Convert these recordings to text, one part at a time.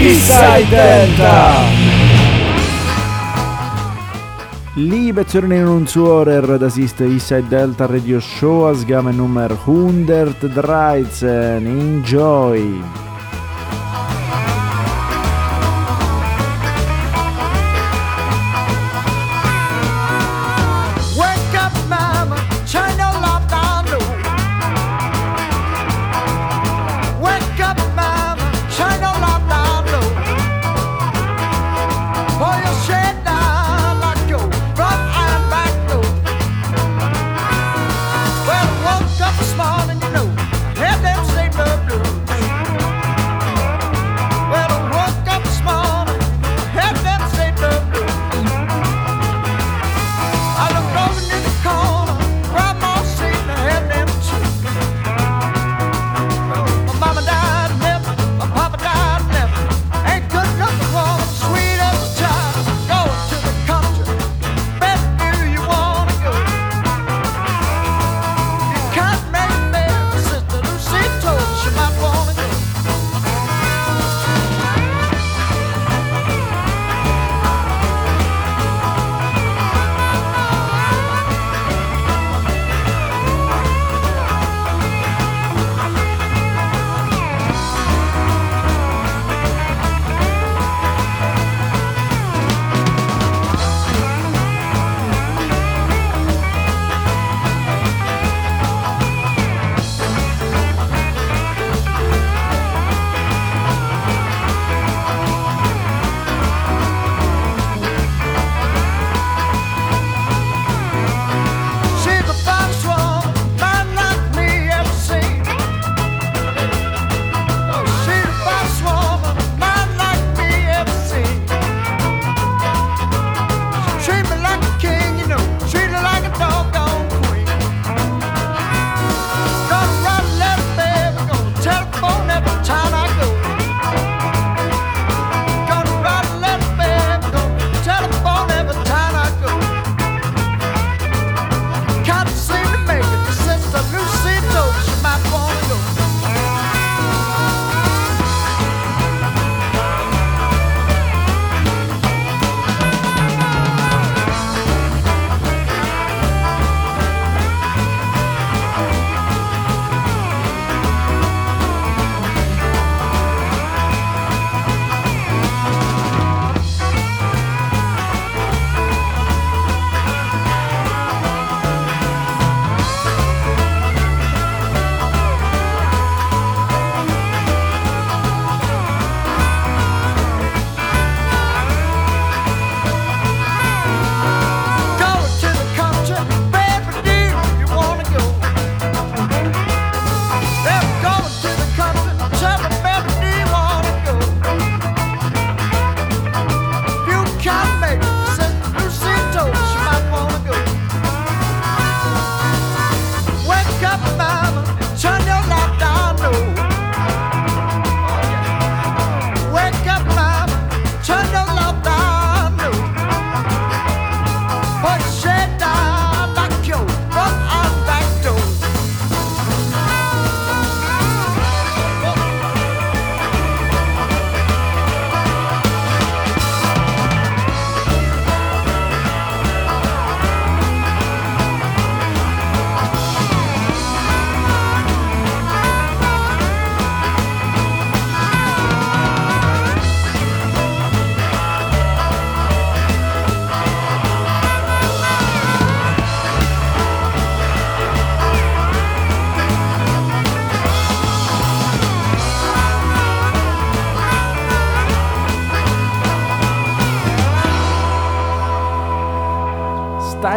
Inside Delta! Liebe in und Zuhörer, das ist Inside Delta Radio Show, Ausgabe Nummer 113. Enjoy!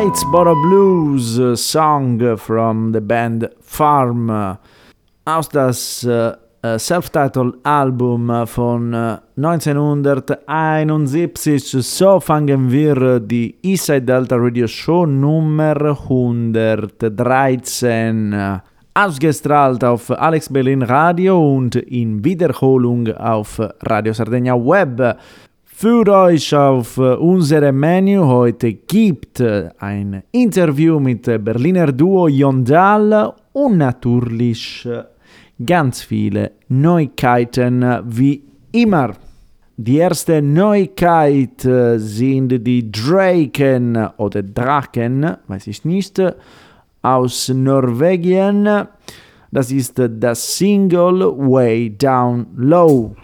White Bottle Blues Song from the band Farm aus das uh, Self-Titled Album von äh, 1971. So fangen wir die Eastside Delta Radio Show Nummer 113. Ausgestrahlt auf Alex Berlin Radio und in Wiederholung auf Radio Sardegna Web. Für euch auf äh, unserem Menü heute gibt äh, ein Interview mit äh, Berliner Duo Jondal und natürlich ganz viele Neuigkeiten wie immer. Die erste Neuigkeit sind die Draken oder Draken, weiß ich nicht, aus Norwegen. Das ist das Single Way Down Low.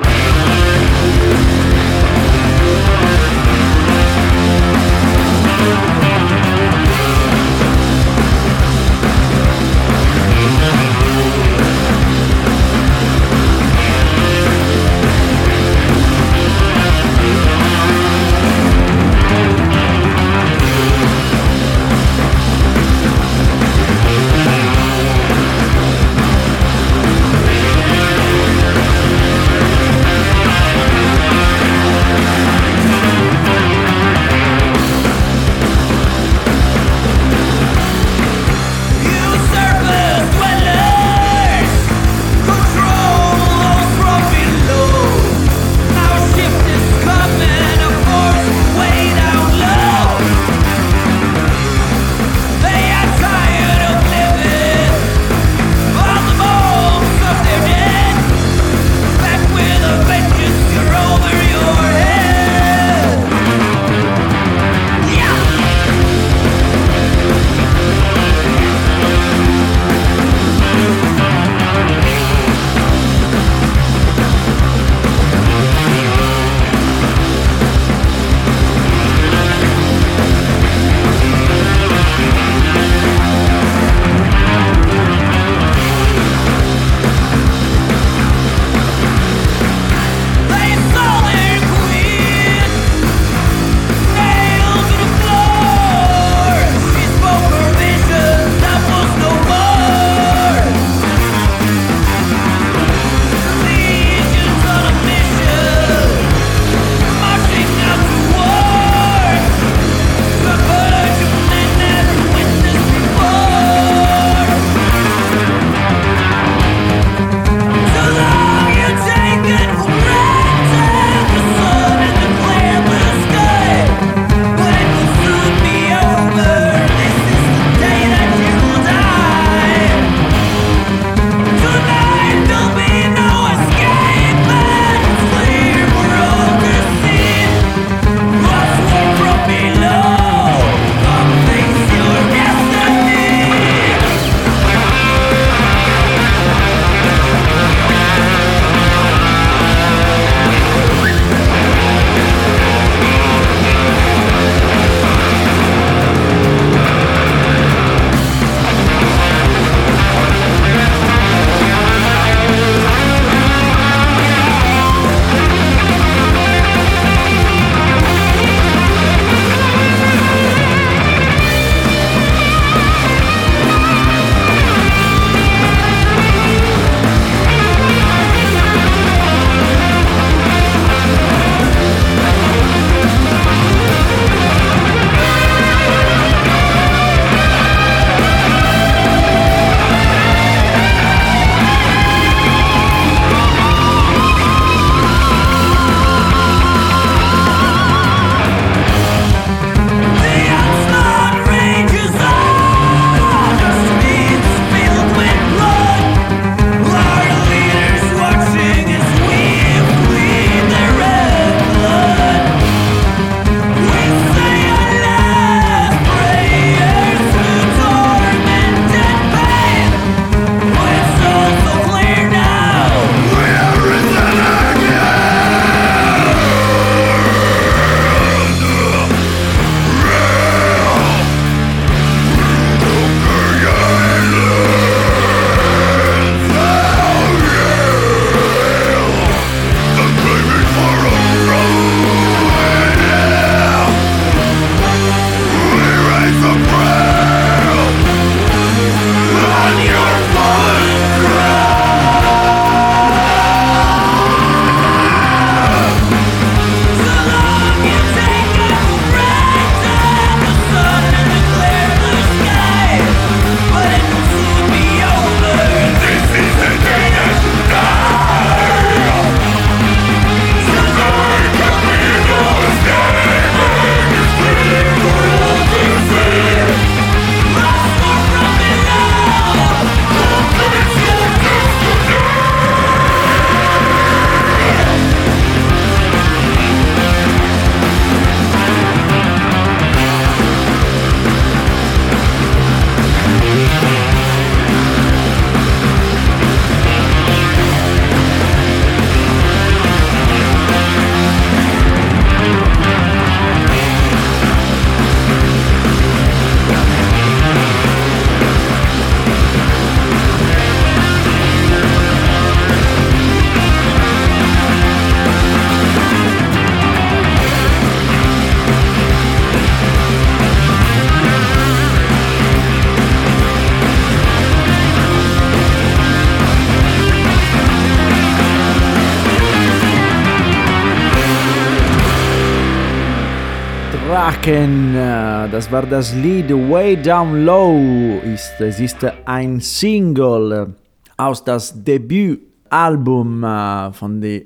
Wacken, äh, das war das Lied Way Down Low. Ist, es ist ein Single aus das Debütalbum äh, von der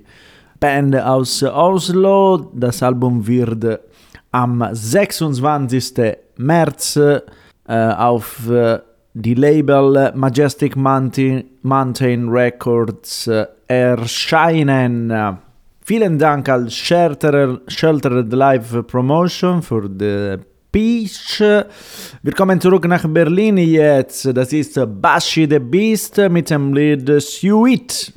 Band aus Oslo. Das Album wird am 26. März äh, auf die Label Majestic Mountain, Mountain Records erscheinen. Vielen Dank al Sheltered, Sheltered Live Promotion für die Peach. Wir kommen zurück nach Berlin jetzt. Das ist Bashi the Beast mit dem Lied Sweet.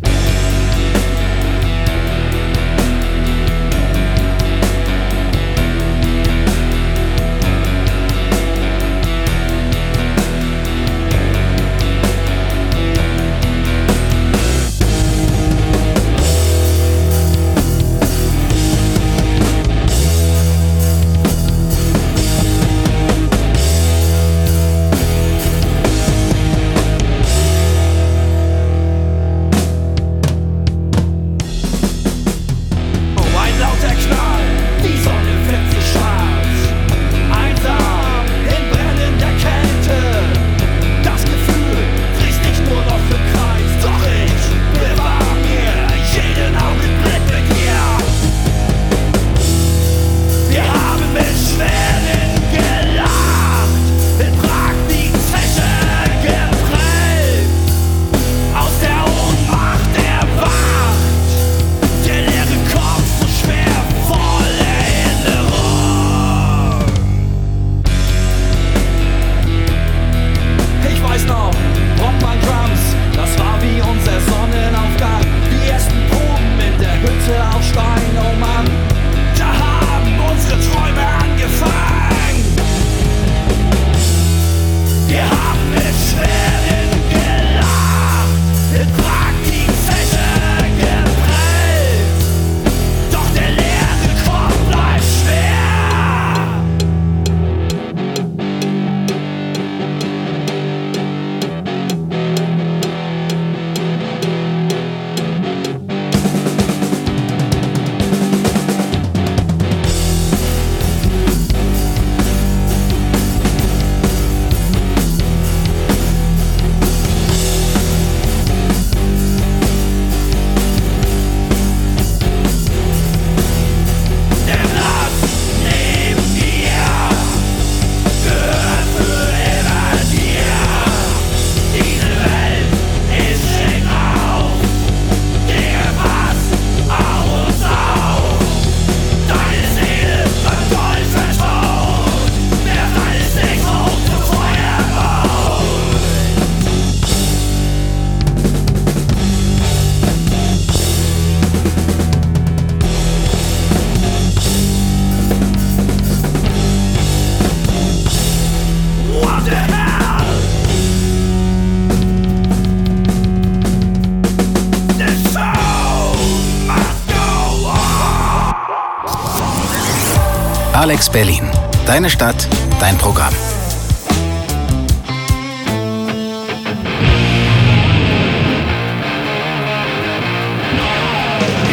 Alex Berlin. Deine Stadt, dein Programm.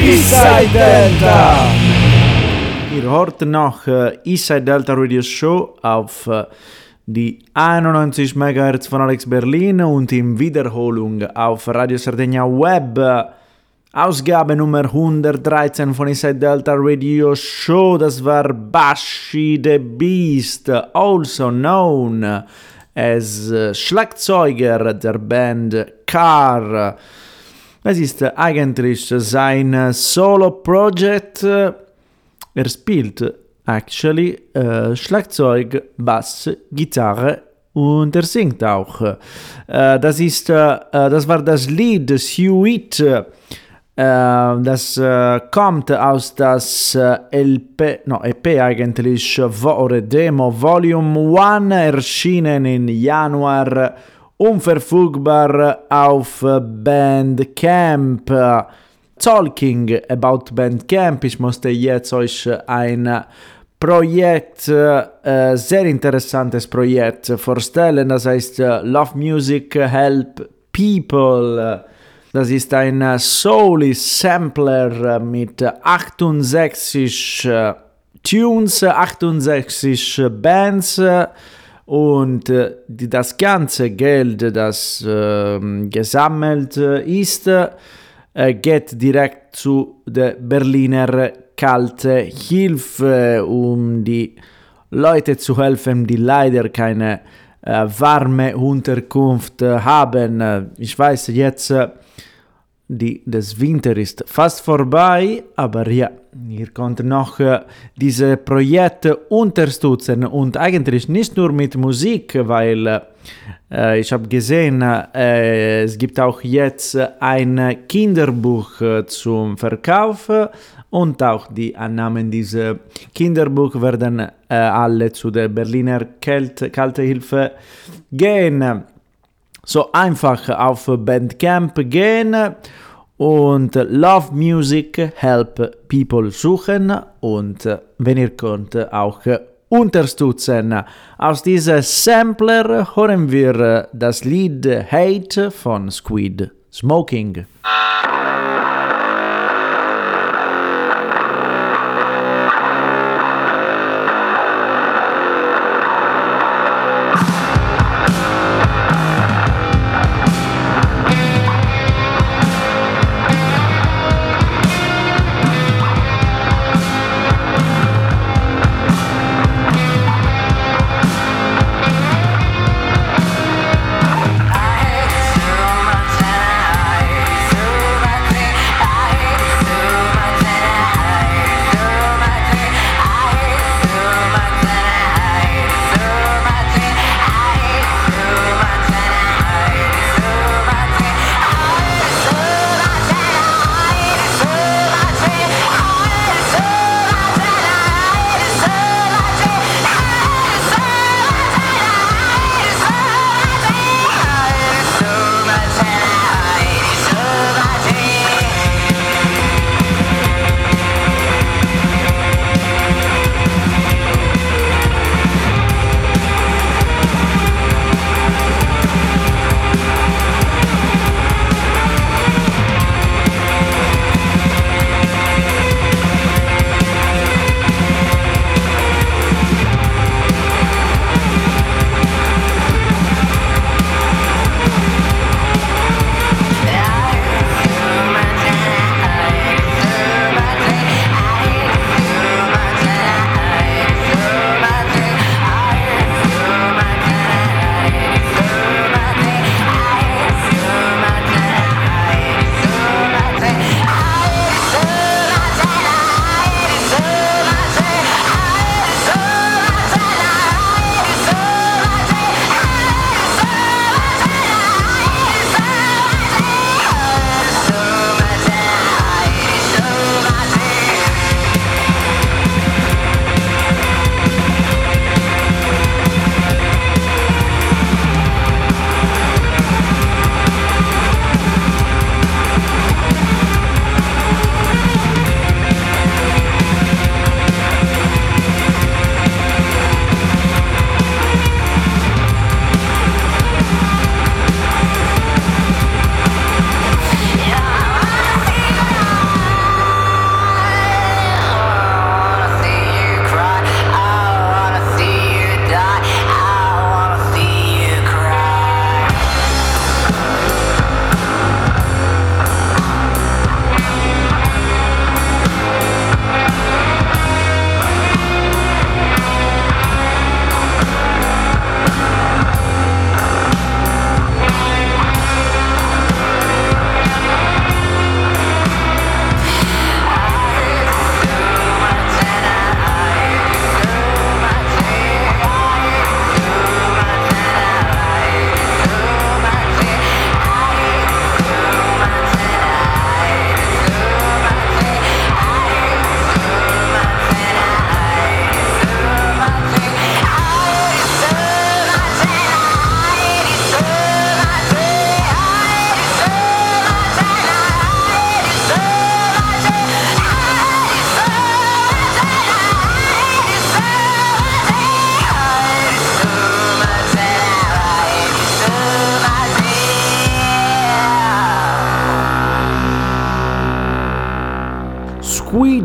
Eastside Delta. Ihr hört noch äh, Eastside Delta Radio Show auf äh, die 91 MHz von Alex Berlin und in Wiederholung auf Radio Sardegna Web. Ausgabe Nummer 113 von Inside Delta Radio Show. Das war Bashi the Beast, also known as äh, Schlagzeuger der Band Car. Es ist eigentlich sein Solo-Project. Er spielt actually äh, Schlagzeug, Bass, Gitarre und er singt auch. Äh, das ist, äh, das war das Lied Sweet. Äh, das äh, kommt aus das äh, LP, no, EP eigentlich, oder Demo Volume 1, erschienen im Januar, unverfügbar auf Bandcamp. Talking about Bandcamp, ich musste jetzt euch ein Projekt, äh, sehr interessantes Projekt vorstellen, das heißt äh, Love Music Help People. Das ist ein äh, Soul Sampler äh, mit 68 äh, Tunes, 68 Bands und das ganze Geld, das äh, gesammelt ist, geht direkt zu der Berliner Kalte Hilfe, um die Leute zu helfen, die leider keine äh, warme Unterkunft haben. Ich weiß jetzt, die, das Winter ist fast vorbei, aber ja, ihr könnt noch äh, diese Projekte unterstützen und eigentlich nicht nur mit Musik, weil äh, ich habe gesehen, äh, es gibt auch jetzt ein Kinderbuch äh, zum Verkauf und auch die Annahmen dieser Kinderbuch werden äh, alle zu der Berliner Kälte, Kalte Hilfe gehen. So einfach auf Bandcamp gehen und Love Music Help People suchen und wenn ihr könnt auch unterstützen. Aus diesem Sampler hören wir das Lied Hate von Squid Smoking.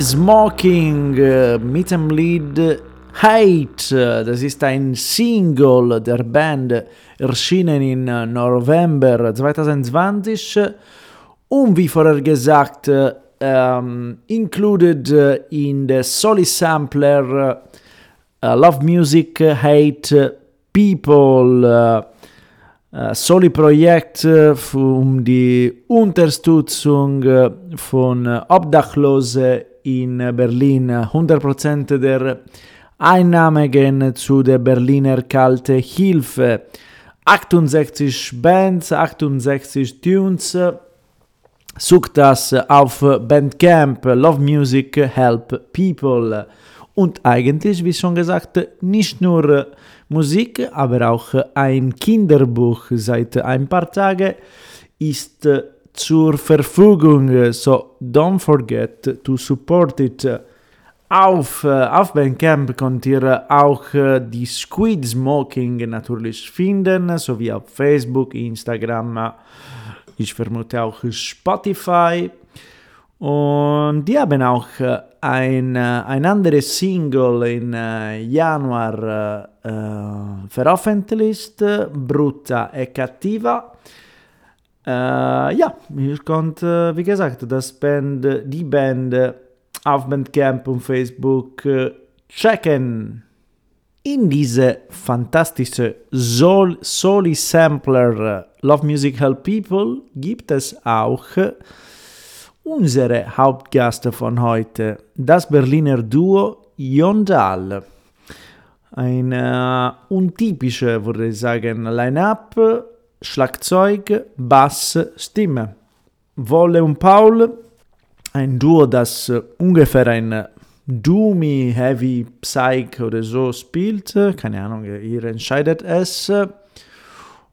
Smoking äh, mit dem Lied Hate. Das ist ein Single der Band, erschienen im November 2020 und wie vorher gesagt, ähm, included in the Soli Sampler uh, Love Music Hate People. Uh, Soli Projekt um die Unterstützung von Obdachlosen in Berlin. 100% der Einnahmen gehen zu der Berliner Kalte Hilfe. 68 Bands, 68 Tunes. Sucht das auf Bandcamp Love Music Help People. Und eigentlich, wie schon gesagt, nicht nur Musik, aber auch ein Kinderbuch seit ein paar Tagen ist zur Verfügung. So don't forget to support it. Auf, auf Bandcamp könnt ihr auch die Squid Smoking natürlich finden, sowie auf Facebook, Instagram, ich vermute auch Spotify. Und die haben auch ein, ein anderes Single in Januar äh, veröffentlicht, Brutta e Cattiva. Äh, ja, ihr könnt, wie gesagt, das Band, die Band auf Bandcamp und Facebook checken. In diese fantastische Sol Soli Sampler Love Music Help People gibt es auch unsere Hauptgäste von heute, das Berliner Duo Yondal. Ein äh, untypische, würde ich sagen, Line-Up, Schlagzeug, Bass, Stimme. Wolle und Paul, ein Duo, das äh, ungefähr ein Doomy, Heavy, Psych oder so spielt. Keine Ahnung, ihr entscheidet es.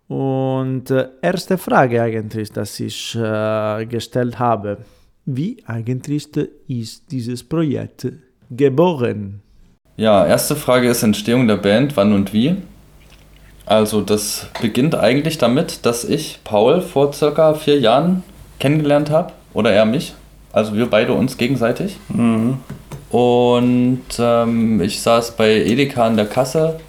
Und äh, erste Frage eigentlich, dass ich äh, gestellt habe. Wie eigentlich ist dieses Projekt geboren? Ja, erste Frage ist Entstehung der Band, wann und wie. Also das beginnt eigentlich damit, dass ich Paul vor circa vier Jahren kennengelernt habe, oder er mich. Also wir beide uns gegenseitig. Mhm. Und ähm, ich saß bei Edeka an der Kasse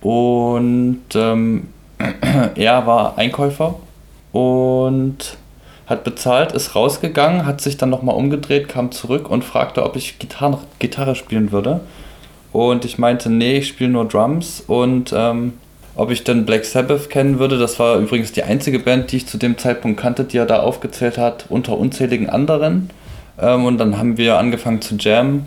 und ähm, er war Einkäufer und hat bezahlt, ist rausgegangen, hat sich dann nochmal umgedreht, kam zurück und fragte, ob ich Gitarre, Gitarre spielen würde. Und ich meinte, nee, ich spiele nur Drums und ähm, ob ich denn Black Sabbath kennen würde. Das war übrigens die einzige Band, die ich zu dem Zeitpunkt kannte, die er da aufgezählt hat, unter unzähligen anderen. Ähm, und dann haben wir angefangen zu jammen.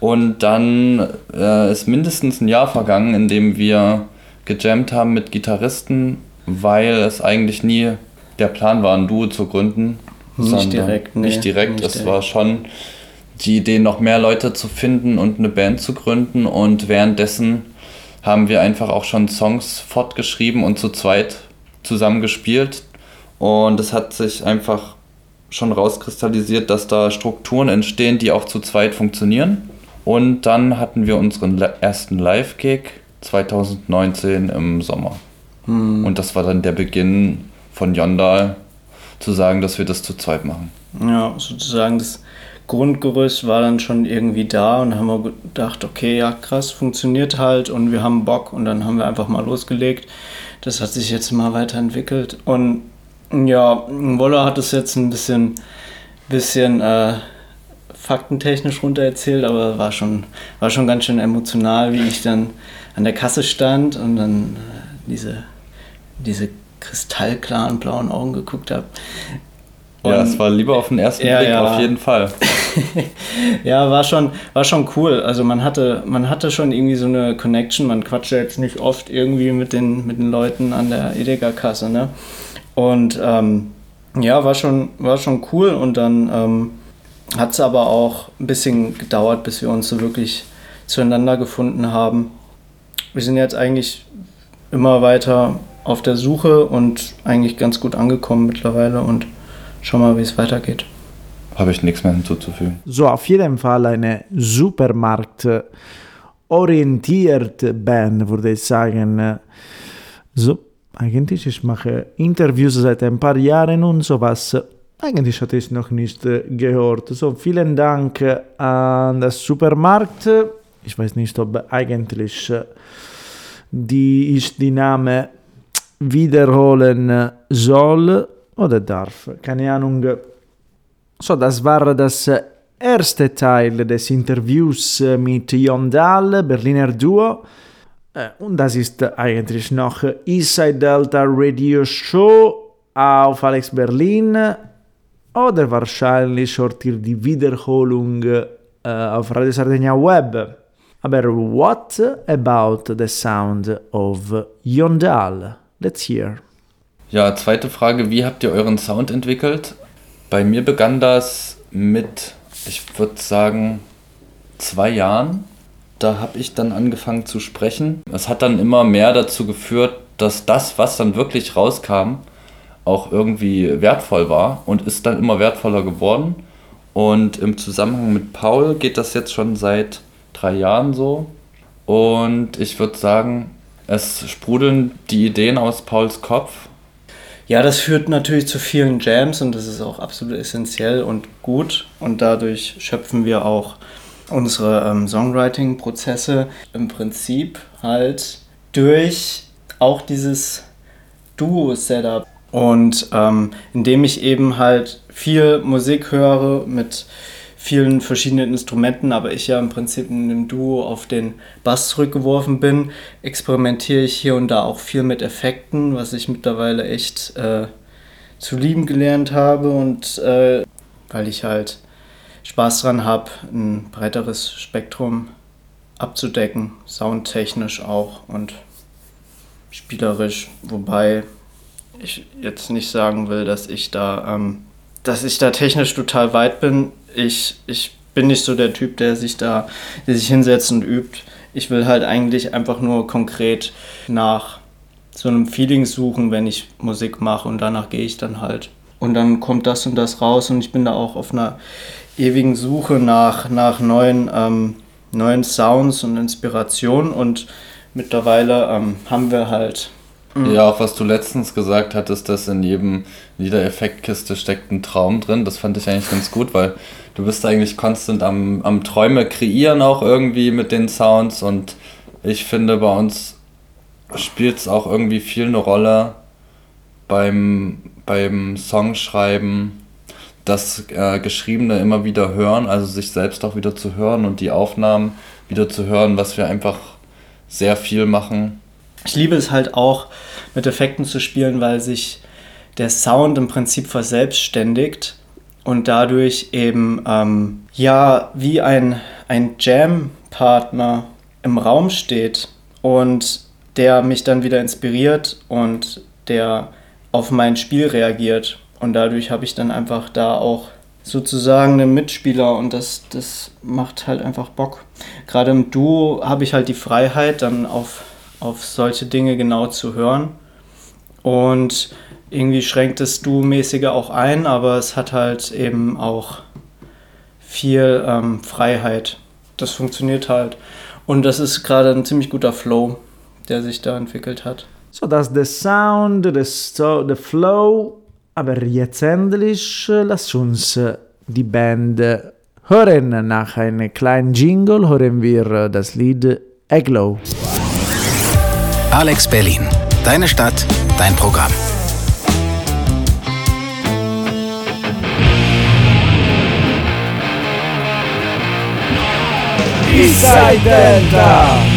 Und dann äh, ist mindestens ein Jahr vergangen, in dem wir gejammt haben mit Gitarristen, weil es eigentlich nie der Plan war, ein Duo zu gründen. Nicht direkt, nee, Nicht direkt. nicht es direkt. war schon die Idee, noch mehr Leute zu finden und eine Band zu gründen. Und währenddessen haben wir einfach auch schon Songs fortgeschrieben und zu zweit zusammen gespielt. Und es hat sich einfach schon rauskristallisiert, dass da Strukturen entstehen, die auch zu zweit funktionieren. Und dann hatten wir unseren ersten Live-Gig 2019 im Sommer. Hm. Und das war dann der Beginn von Yondal, zu sagen, dass wir das zu zweit machen. Ja, sozusagen das Grundgerüst war dann schon irgendwie da und haben wir gedacht, okay, ja krass, funktioniert halt und wir haben Bock und dann haben wir einfach mal losgelegt. Das hat sich jetzt mal weiterentwickelt und ja, Wolle hat es jetzt ein bisschen, bisschen äh, faktentechnisch runtererzählt, aber war schon, war schon ganz schön emotional, wie ich dann an der Kasse stand und dann äh, diese, diese kristallklaren blauen Augen geguckt habe. Ja, Und- es war lieber auf den ersten Ja, Blick, ja. auf jeden Fall. Ja, war schon, war schon cool. Also man hatte, man hatte schon irgendwie so eine Connection. Man quatscht ja jetzt nicht oft irgendwie mit den, mit den Leuten an der Edeka-Kasse, ne? Und ähm, ja, war schon, war schon cool. Und dann ähm, hat es aber auch ein bisschen gedauert, bis wir uns so wirklich zueinander gefunden haben. Wir sind jetzt eigentlich immer weiter auf der Suche und eigentlich ganz gut angekommen mittlerweile und schauen mal, wie es weitergeht. Habe ich nichts mehr hinzuzufügen. So, auf jeden Fall eine Supermarkt-orientierte Band, würde ich sagen. So, eigentlich, ich mache Interviews seit ein paar Jahren und sowas Eigentlich hatte ich noch nicht äh, gehört. So, vielen Dank äh, an das Supermarkt. Ich weiß nicht, ob eigentlich äh, die ich die Name wiederholen soll oder darf. Keine Ahnung. So, das war das erste Teil des Interviews mit Jon Dahl, Berliner Duo. Und das ist eigentlich noch Eastside Delta Radio Show auf Alex Berlin oder wahrscheinlich sortiert die Wiederholung äh, auf Radio Sardegna Web. Aber what about the sound of Yondal? Let's hear. Ja, zweite Frage, wie habt ihr euren Sound entwickelt? Bei mir begann das mit, ich würde sagen, zwei Jahren. Da habe ich dann angefangen zu sprechen. Es hat dann immer mehr dazu geführt, dass das, was dann wirklich rauskam, auch irgendwie wertvoll war und ist dann immer wertvoller geworden. Und im Zusammenhang mit Paul geht das jetzt schon seit drei Jahren so. Und ich würde sagen, es sprudeln die Ideen aus Pauls Kopf. Ja, das führt natürlich zu vielen Jams und das ist auch absolut essentiell und gut. Und dadurch schöpfen wir auch unsere ähm, Songwriting-Prozesse im Prinzip halt durch auch dieses Duo-Setup. Und ähm, indem ich eben halt viel Musik höre mit vielen verschiedenen Instrumenten, aber ich ja im Prinzip in einem Duo auf den Bass zurückgeworfen bin, experimentiere ich hier und da auch viel mit Effekten, was ich mittlerweile echt äh, zu lieben gelernt habe und äh, weil ich halt Spaß dran habe, ein breiteres Spektrum abzudecken, soundtechnisch auch und spielerisch, wobei ich jetzt nicht sagen will, dass ich da, ähm, dass ich da technisch total weit bin. Ich, ich bin nicht so der Typ, der sich da, der sich hinsetzt und übt. Ich will halt eigentlich einfach nur konkret nach so einem Feeling suchen, wenn ich Musik mache und danach gehe ich dann halt. Und dann kommt das und das raus und ich bin da auch auf einer ewigen Suche nach, nach neuen, ähm, neuen Sounds und Inspirationen und mittlerweile ähm, haben wir halt. Ja, auch was du letztens gesagt hattest, dass in jedem, in jeder Effektkiste steckt ein Traum drin. Das fand ich eigentlich ganz gut, weil du bist eigentlich konstant am, am Träume kreieren auch irgendwie mit den Sounds. Und ich finde bei uns spielt es auch irgendwie viel eine Rolle beim, beim Songschreiben, das äh, Geschriebene immer wieder hören, also sich selbst auch wieder zu hören und die Aufnahmen wieder zu hören, was wir einfach sehr viel machen ich liebe es halt auch, mit Effekten zu spielen, weil sich der Sound im Prinzip verselbstständigt und dadurch eben ähm, ja wie ein, ein Jam-Partner im Raum steht und der mich dann wieder inspiriert und der auf mein Spiel reagiert. Und dadurch habe ich dann einfach da auch sozusagen einen Mitspieler und das, das macht halt einfach Bock. Gerade im Duo habe ich halt die Freiheit, dann auf auf solche Dinge genau zu hören. Und irgendwie schränkt es Du-mäßiger auch ein, aber es hat halt eben auch viel ähm, Freiheit. Das funktioniert halt. Und das ist gerade ein ziemlich guter Flow, der sich da entwickelt hat. So, das the sound, the flow. Aber jetzt endlich lass uns die Band hören. Nach einem kleinen Jingle hören wir das Lied Aglow. Alex Berlin. Deine Stadt, dein Programm. Eastside Delta.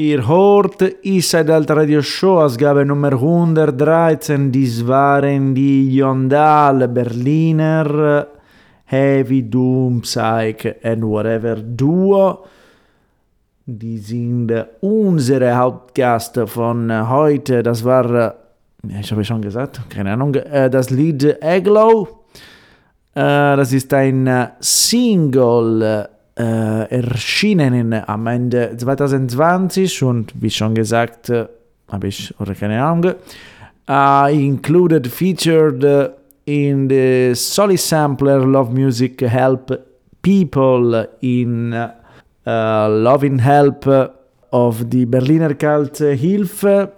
Ihr hört Inside Delta Radio Show, Ausgabe Nummer 113. Dies waren die Yondal Berliner Heavy Doom Psych and Whatever Duo. Die sind unsere Hauptgäste von heute. Das war, ich habe schon gesagt, keine Ahnung, das Lied Aglow. Das ist ein Single äh, erschienen am Ende 2020 und wie schon gesagt, äh, habe ich, oder keine Ahnung, uh, included, featured in the Solid Sampler Love Music Help People in uh, Loving Help of die Berliner Kalte Hilfe.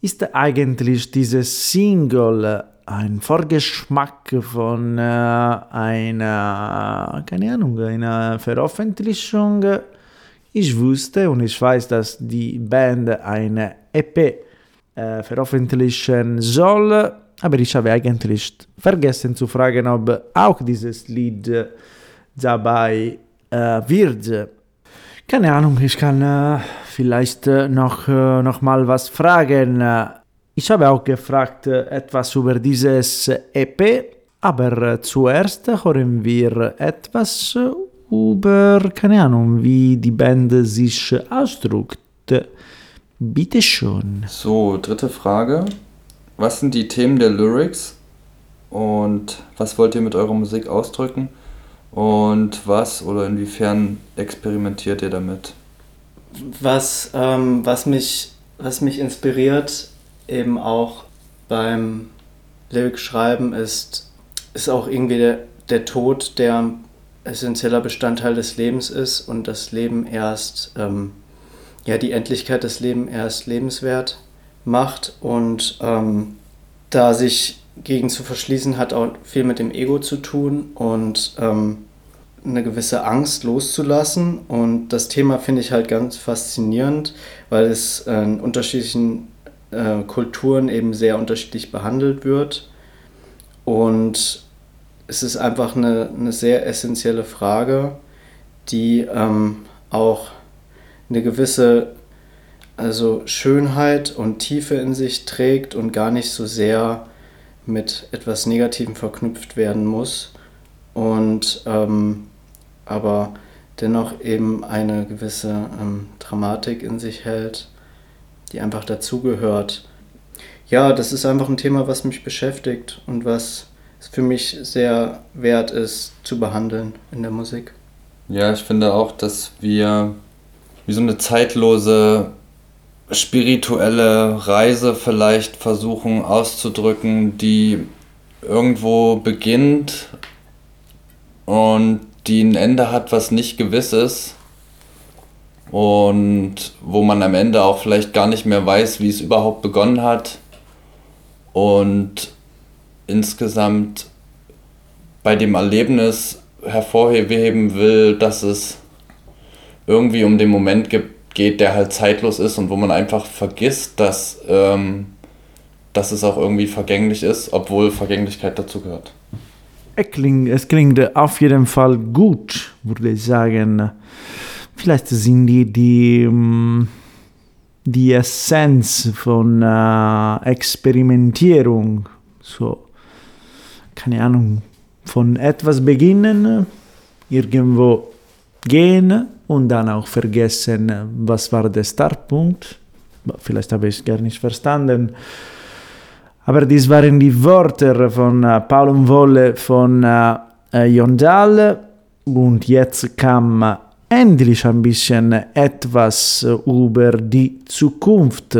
Ist eigentlich dieses Single ein Vorgeschmack von äh, einer, keine Ahnung, einer Veröffentlichung. Ich wusste und ich weiß, dass die Band eine EP äh, veröffentlichen soll, aber ich habe eigentlich vergessen zu fragen, ob auch dieses Lied dabei äh, wird. Keine Ahnung, ich kann äh, vielleicht noch, äh, noch mal was fragen. Ich habe auch gefragt etwas über dieses EP, aber zuerst hören wir etwas über, keine Ahnung, wie die Band sich ausdrückt. Bitte schon. So, dritte Frage. Was sind die Themen der Lyrics und was wollt ihr mit eurer Musik ausdrücken und was oder inwiefern experimentiert ihr damit? Was, ähm, was, mich, was mich inspiriert, eben auch beim Lyric-Schreiben ist, ist auch irgendwie der, der Tod, der essentieller Bestandteil des Lebens ist und das Leben erst, ähm, ja, die Endlichkeit des Lebens erst lebenswert macht und ähm, da sich gegen zu verschließen hat auch viel mit dem Ego zu tun und ähm, eine gewisse Angst loszulassen und das Thema finde ich halt ganz faszinierend, weil es in unterschiedlichen äh, Kulturen eben sehr unterschiedlich behandelt wird. Und es ist einfach eine, eine sehr essentielle Frage, die ähm, auch eine gewisse also Schönheit und Tiefe in sich trägt und gar nicht so sehr mit etwas Negativem verknüpft werden muss. Und ähm, aber dennoch eben eine gewisse ähm, Dramatik in sich hält die einfach dazugehört. Ja, das ist einfach ein Thema, was mich beschäftigt und was für mich sehr wert ist zu behandeln in der Musik. Ja, ich finde auch, dass wir wie so eine zeitlose spirituelle Reise vielleicht versuchen auszudrücken, die irgendwo beginnt und die ein Ende hat, was nicht gewiss ist und wo man am Ende auch vielleicht gar nicht mehr weiß, wie es überhaupt begonnen hat und insgesamt bei dem Erlebnis hervorheben will, dass es irgendwie um den Moment geht, der halt zeitlos ist und wo man einfach vergisst, dass, ähm, dass es auch irgendwie vergänglich ist, obwohl Vergänglichkeit dazu gehört. Es klingt, es klingt auf jeden Fall gut, würde ich sagen. Vielleicht sind die die, mm, die Essenz von äh, Experimentierung. So, keine Ahnung, von etwas beginnen, irgendwo gehen und dann auch vergessen, was war der Startpunkt. Vielleicht habe ich es gar nicht verstanden. Aber dies waren die Worte von äh, Paul und Wolle von äh, Jondal. Und jetzt kam endlich ein bisschen etwas über die Zukunft.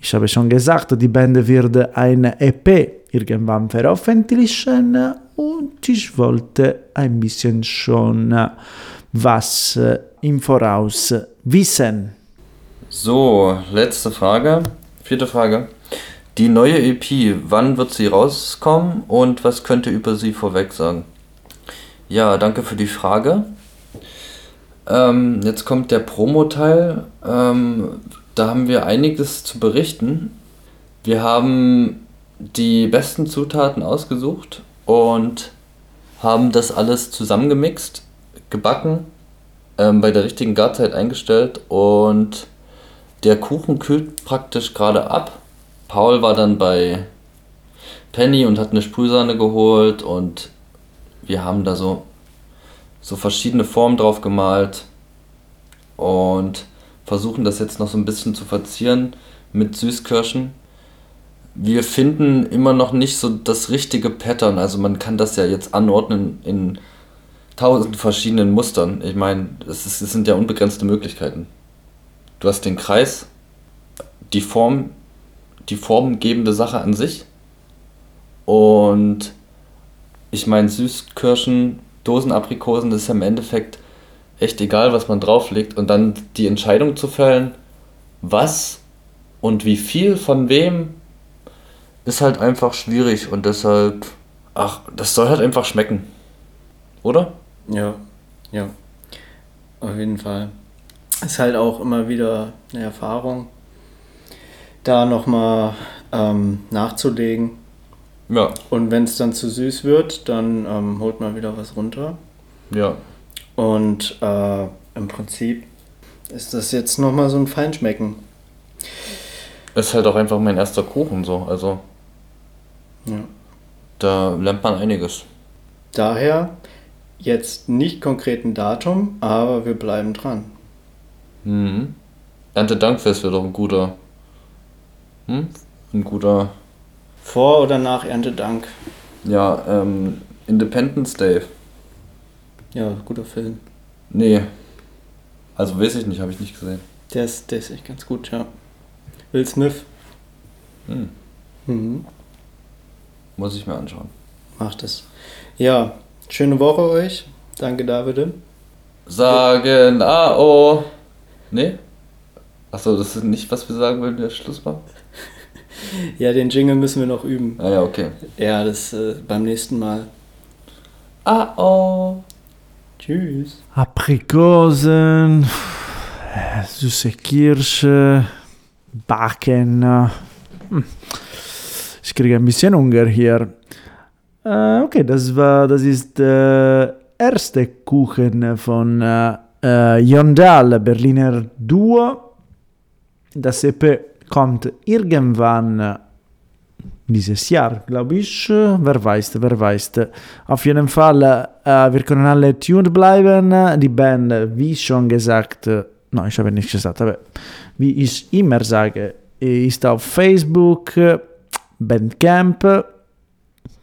Ich habe schon gesagt, die Band wird eine EP irgendwann veröffentlichen und ich wollte ein bisschen schon was im Voraus wissen. So, letzte Frage. Vierte Frage. Die neue EP, wann wird sie rauskommen und was könnt ihr über sie vorweg sagen? Ja, danke für die Frage. Ähm, jetzt kommt der Promo-Teil. Ähm, da haben wir einiges zu berichten. Wir haben die besten Zutaten ausgesucht und haben das alles zusammengemixt, gebacken, ähm, bei der richtigen Garzeit eingestellt und der Kuchen kühlt praktisch gerade ab. Paul war dann bei Penny und hat eine Sprühsahne geholt und wir haben da so, so verschiedene Formen drauf gemalt und versuchen das jetzt noch so ein bisschen zu verzieren mit Süßkirschen. Wir finden immer noch nicht so das richtige Pattern, also man kann das ja jetzt anordnen in tausend verschiedenen Mustern. Ich meine, es, sind ja unbegrenzte Möglichkeiten. Du hast den Kreis, die Form, die formgebende Sache an sich und ich meine, Süßkirschen, Dosenaprikosen, das ist ja im Endeffekt echt egal, was man drauflegt. Und dann die Entscheidung zu fällen, was und wie viel von wem, ist halt einfach schwierig. Und deshalb, ach, das soll halt einfach schmecken. Oder? Ja, ja. Auf jeden Fall. Ist halt auch immer wieder eine Erfahrung, da nochmal ähm, nachzulegen. Ja, Und wenn es dann zu süß wird, dann ähm, holt man wieder was runter. ja. Und äh, im Prinzip ist das jetzt nochmal so ein Feinschmecken. Ist halt auch einfach mein erster Kuchen so. Also Ja. da lernt man einiges. Daher jetzt nicht konkret ein Datum, aber wir bleiben dran. Mhm. Erntedankfest wäre doch ein guter. Hm? Ein guter. Vor oder nach Erntedank? Ja, ähm, Independence Day. Ja, guter Film. Nee. Also weiß ich nicht, habe ich nicht gesehen. Der ist, der ist echt ganz gut, ja. Will Smith. Hm. Mhm. Muss ich mir anschauen. Macht es. Ja, schöne Woche euch. Danke, Davide. Sagen AO. Nee? Achso, das ist nicht, was wir sagen, wenn der Schluss war? Ja, den Jingle müssen wir noch üben. Ah ja, okay. Ja, das äh, beim nächsten Mal. AO. Tschüss. Aprikosen, äh, süße Kirsche, Backen. äh, hm. Ich kriege ein bisschen Hunger hier. Äh, okay, das war, das ist der erste Kuchen von äh, äh, Yondal, Berliner Duo. Das EP kommt irgendwann dieses Jahr, glaube ich. Wer weiß, wer weiß. Auf jeden Fall, äh, wir können alle tuned bleiben. Die Band, wie schon gesagt, no, ich habe nicht gesagt, aber wie ich immer sage, ist auf Facebook, Bandcamp,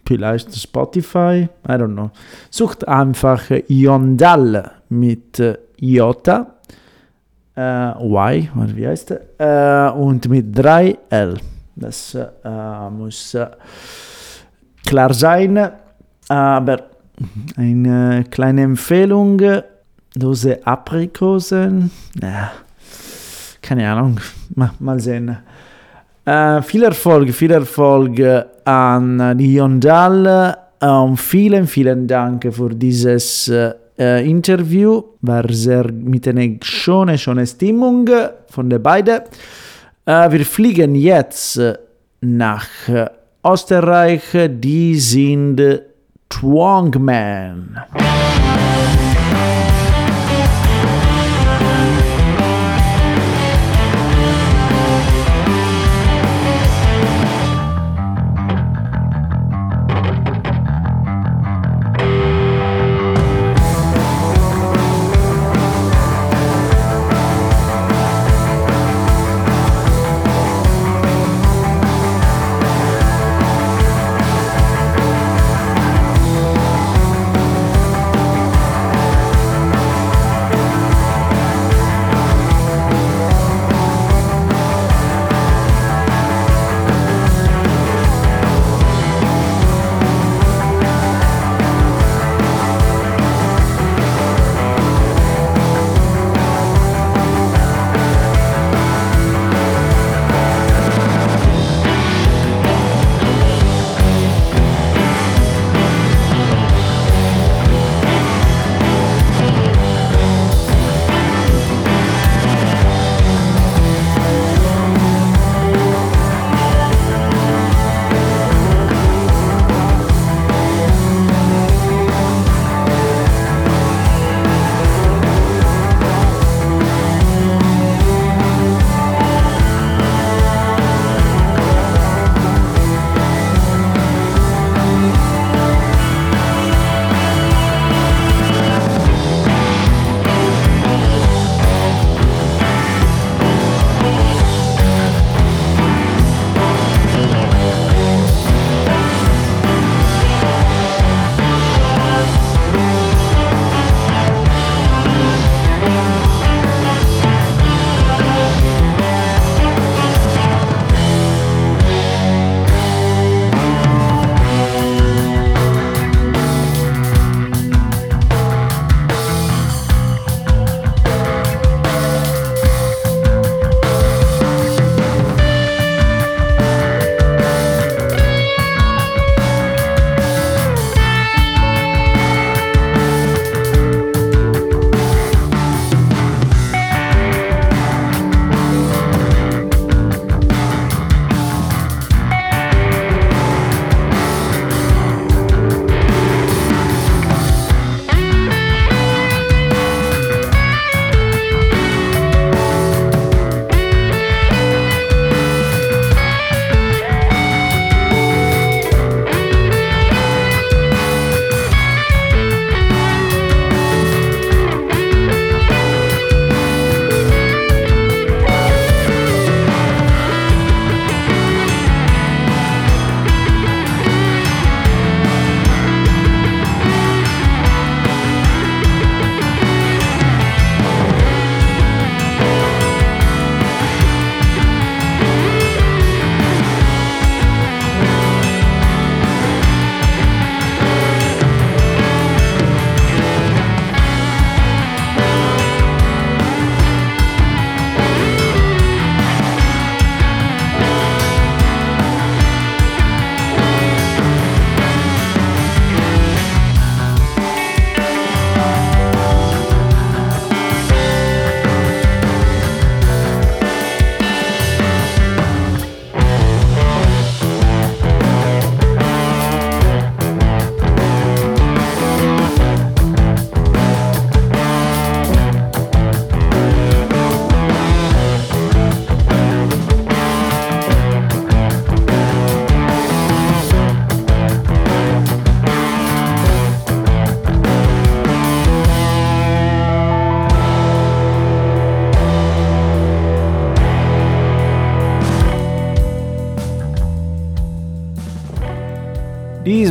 vielleicht Spotify, I don't know. Sucht einfach Yondal mit Jota, äh, Y, wie heißt er, äh, und mit 3L. Das äh, muss klar sein. Aber eine kleine Empfehlung: Dose Aprikosen. Ja, keine Ahnung. Mal, mal sehen. Viel Erfolg, viel Erfolg an die Yondal. Äh, und vielen, vielen Dank für dieses äh, Interview. War sehr mit einer schönen, schönen Stimmung von den beiden. Äh, wir fliegen jetzt nach Österreich. Die sind Twongman.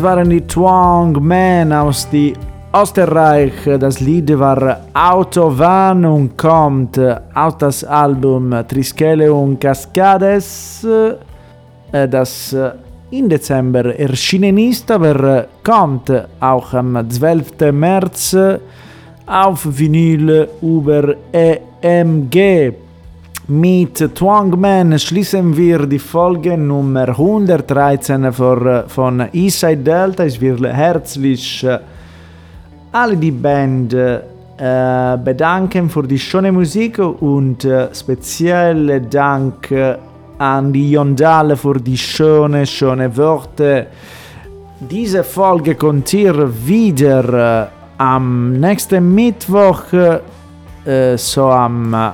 Dies waren die Twang Men aus die Österreich. Das Lied war Autobahn und kommt aus das Album Triskele und Cascades, äh, das äh, im Dezember erschienen ist, aber kommt auch am 12. März auf Vinyl über EMG. Mit Twangman schließen wir die Folge Nummer 113 für, von Eastside Delta. Ich will herzlich äh, alle die Band äh, bedanken für die schöne Musik und äh, speziell Dank an die Jondale für die schöne, schöne Worte. Diese Folge kommt ihr wieder am nächsten Mittwoch, so am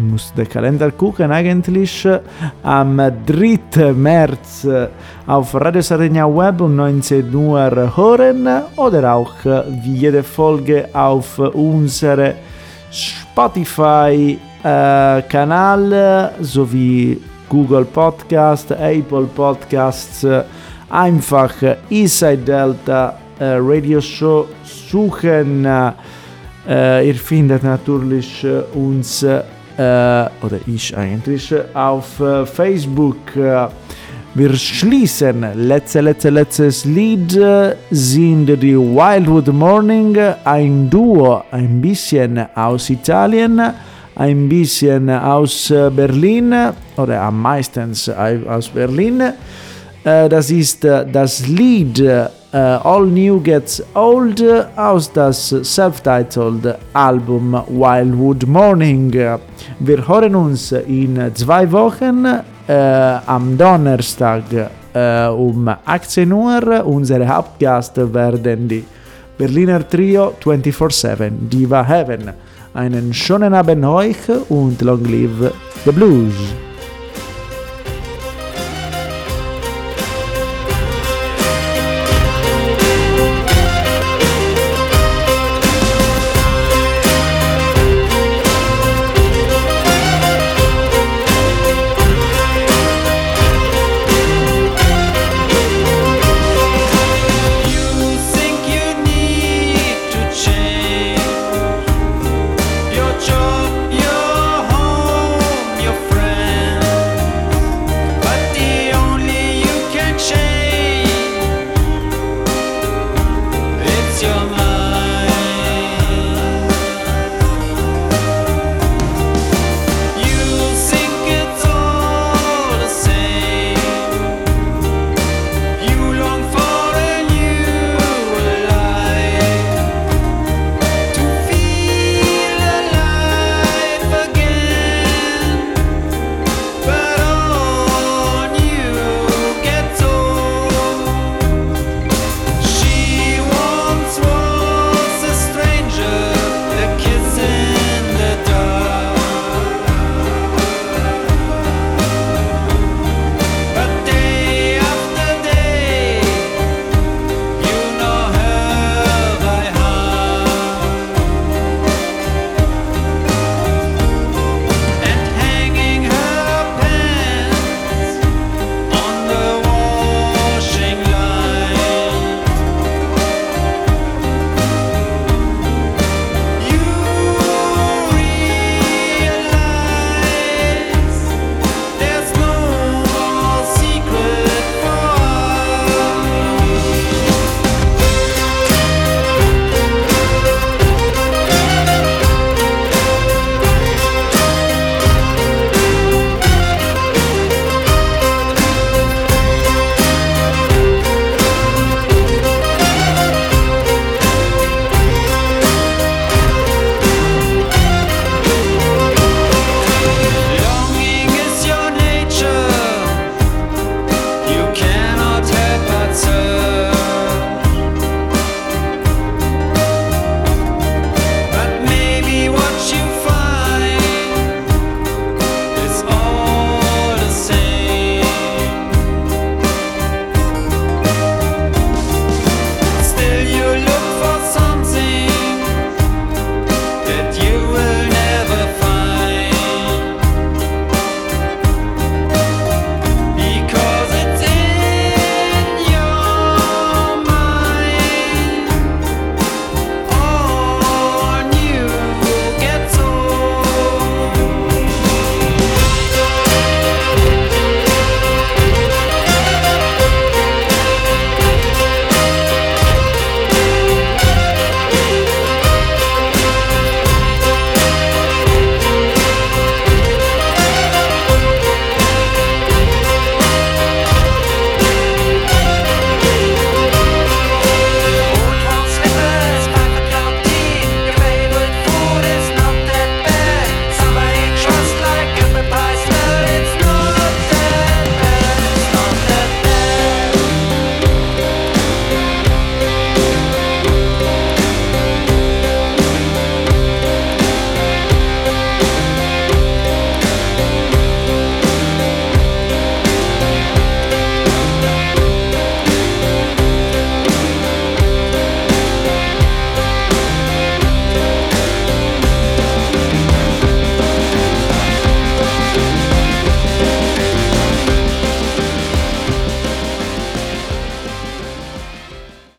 muss den Kalender gucken eigentlich, am 3. März auf Radio Sardegna Web um 19 Uhr hören oder auch wie jede Folge auf unsere Spotify äh, Kanal sowie Google Podcast, Apple Podcasts, einfach Inside Delta äh, Radio Show suchen. Äh, ihr findet natürlich uns oder ich eigentlich, auf äh, Facebook. Äh, wir schließen letzte, letzte, letztes Lied sind die Wildwood Morning, ein Duo, ein bisschen aus Italien, ein bisschen aus Berlin oder am meisten aus Berlin. Das ist das Lied Uh, All New Gets Old aus das self-titled Album Wildwood Morning. Wir hören uns in zwei Wochen uh, am Donnerstag uh, um 18 Uhr. Unsere Hauptgast werden die Berliner Trio 24-7 Diva Heaven. Einen schönen Abend euch und long live the blues!